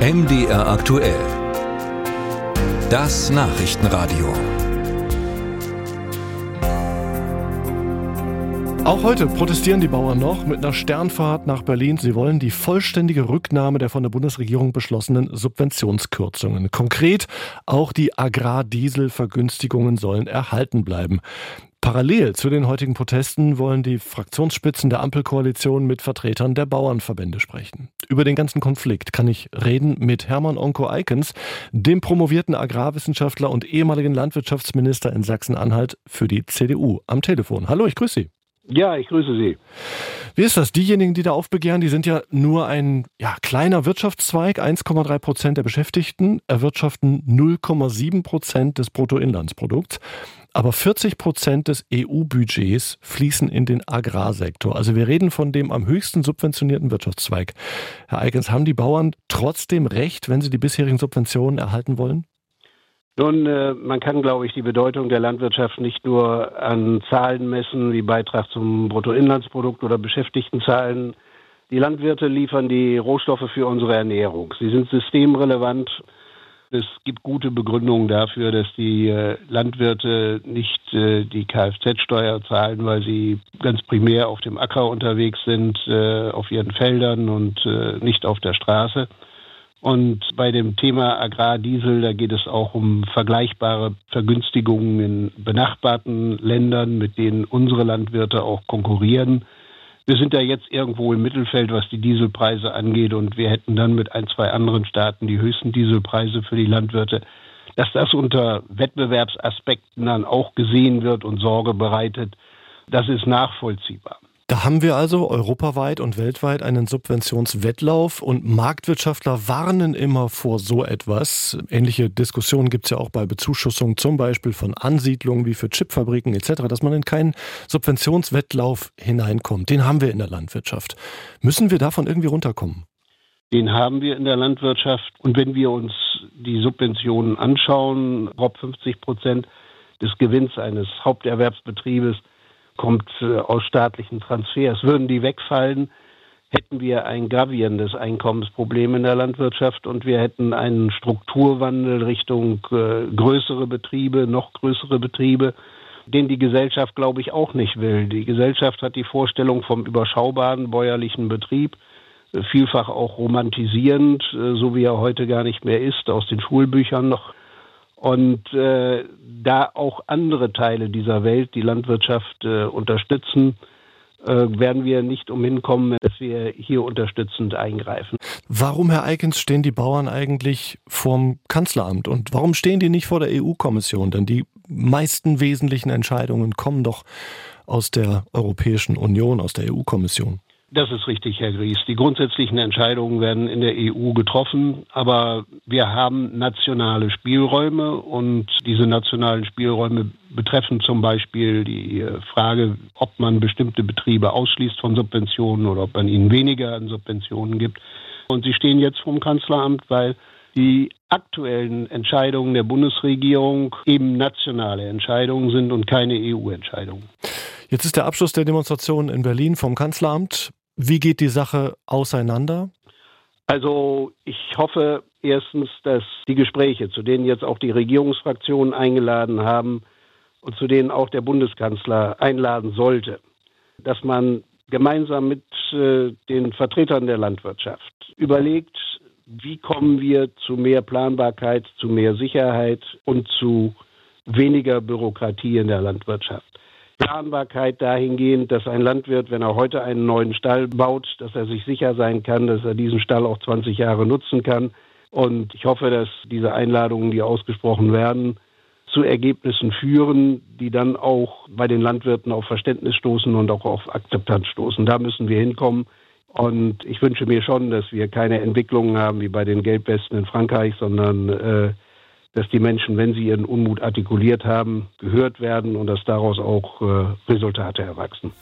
MDR aktuell. Das Nachrichtenradio. Auch heute protestieren die Bauern noch mit einer Sternfahrt nach Berlin. Sie wollen die vollständige Rücknahme der von der Bundesregierung beschlossenen Subventionskürzungen. Konkret auch die Agrardieselvergünstigungen sollen erhalten bleiben. Parallel zu den heutigen Protesten wollen die Fraktionsspitzen der Ampelkoalition mit Vertretern der Bauernverbände sprechen. Über den ganzen Konflikt kann ich reden mit Hermann Onko Eikens, dem promovierten Agrarwissenschaftler und ehemaligen Landwirtschaftsminister in Sachsen-Anhalt für die CDU am Telefon. Hallo, ich grüße Sie. Ja, ich grüße Sie. Wie ist das? Diejenigen, die da aufbegehren, die sind ja nur ein ja, kleiner Wirtschaftszweig. 1,3 Prozent der Beschäftigten erwirtschaften 0,7 Prozent des Bruttoinlandsprodukts. Aber 40 Prozent des EU-Budgets fließen in den Agrarsektor. Also wir reden von dem am höchsten subventionierten Wirtschaftszweig. Herr Eigens, haben die Bauern trotzdem recht, wenn sie die bisherigen Subventionen erhalten wollen? Nun, äh, man kann, glaube ich, die Bedeutung der Landwirtschaft nicht nur an Zahlen messen, wie Beitrag zum Bruttoinlandsprodukt oder Beschäftigtenzahlen. Die Landwirte liefern die Rohstoffe für unsere Ernährung. Sie sind systemrelevant es gibt gute Begründungen dafür, dass die äh, Landwirte nicht äh, die Kfz-Steuer zahlen, weil sie ganz primär auf dem Acker unterwegs sind, äh, auf ihren Feldern und nicht auf der Straße. Und bei dem Thema Agrardiesel, da geht es auch um vergleichbare Vergünstigungen in benachbarten Ländern, mit denen unsere Landwirte auch konkurrieren. Wir sind da jetzt irgendwo im Mittelfeld, was die Dieselpreise angeht, und wir hätten dann mit ein, zwei anderen Staaten die höchsten Dieselpreise für die Landwirte. Dass das unter Wettbewerbsaspekten dann auch gesehen wird und Sorge bereitet, das ist nachvollziehbar. Da haben wir also europaweit und weltweit einen Subventionswettlauf und Marktwirtschaftler warnen immer vor so etwas. Ähnliche Diskussionen gibt es ja auch bei Bezuschussung zum Beispiel von Ansiedlungen wie für Chipfabriken etc., dass man in keinen Subventionswettlauf hineinkommt. Den haben wir in der Landwirtschaft. Müssen wir davon irgendwie runterkommen? Den haben wir in der Landwirtschaft. Und wenn wir uns die Subventionen anschauen, grob 50 Prozent des Gewinns eines Haupterwerbsbetriebes kommt äh, aus staatlichen Transfers. Würden die wegfallen, hätten wir ein gravierendes Einkommensproblem in der Landwirtschaft und wir hätten einen Strukturwandel Richtung äh, größere Betriebe, noch größere Betriebe, den die Gesellschaft, glaube ich, auch nicht will. Die Gesellschaft hat die Vorstellung vom überschaubaren bäuerlichen Betrieb, äh, vielfach auch romantisierend, äh, so wie er heute gar nicht mehr ist, aus den Schulbüchern noch und äh, da auch andere Teile dieser Welt die Landwirtschaft äh, unterstützen, äh, werden wir nicht umhin kommen, dass wir hier unterstützend eingreifen. Warum, Herr Eikens, stehen die Bauern eigentlich vorm Kanzleramt und warum stehen die nicht vor der EU-Kommission? Denn die meisten wesentlichen Entscheidungen kommen doch aus der Europäischen Union, aus der EU-Kommission. Das ist richtig, Herr Gries. Die grundsätzlichen Entscheidungen werden in der EU getroffen, aber wir haben nationale Spielräume und diese nationalen Spielräume betreffen zum Beispiel die äh, Frage, ob man bestimmte Betriebe ausschließt von Subventionen oder ob man ihnen weniger an Subventionen gibt. Und sie stehen jetzt vom Kanzleramt, weil die aktuellen Entscheidungen der Bundesregierung eben nationale Entscheidungen sind und keine EU-Entscheidungen. Jetzt ist der Abschluss der Demonstration in Berlin vom Kanzleramt. Wie geht die Sache auseinander? Also ich hoffe erstens, dass die Gespräche, zu denen jetzt auch die Regierungsfraktionen eingeladen haben und zu denen auch der Bundeskanzler einladen sollte, dass man gemeinsam mit äh, den Vertretern der Landwirtschaft überlegt, wie kommen wir zu mehr Planbarkeit, zu mehr Sicherheit und zu weniger Bürokratie in der Landwirtschaft. Planbarkeit dahingehend, dass ein Landwirt, wenn er heute einen neuen Stall baut, dass er sich sicher sein kann, dass er diesen Stall auch 20 Jahre nutzen kann. Und ich hoffe, dass diese Einladungen, die ausgesprochen werden, zu Ergebnissen führen, die dann auch bei den Landwirten auf Verständnis stoßen und auch auf Akzeptanz stoßen. Da müssen wir hinkommen. Und ich wünsche mir schon, dass wir keine Entwicklungen haben wie bei den Gelbwesten in Frankreich, sondern äh, dass die Menschen, wenn sie ihren Unmut artikuliert haben, gehört werden und dass daraus auch äh, Resultate erwachsen.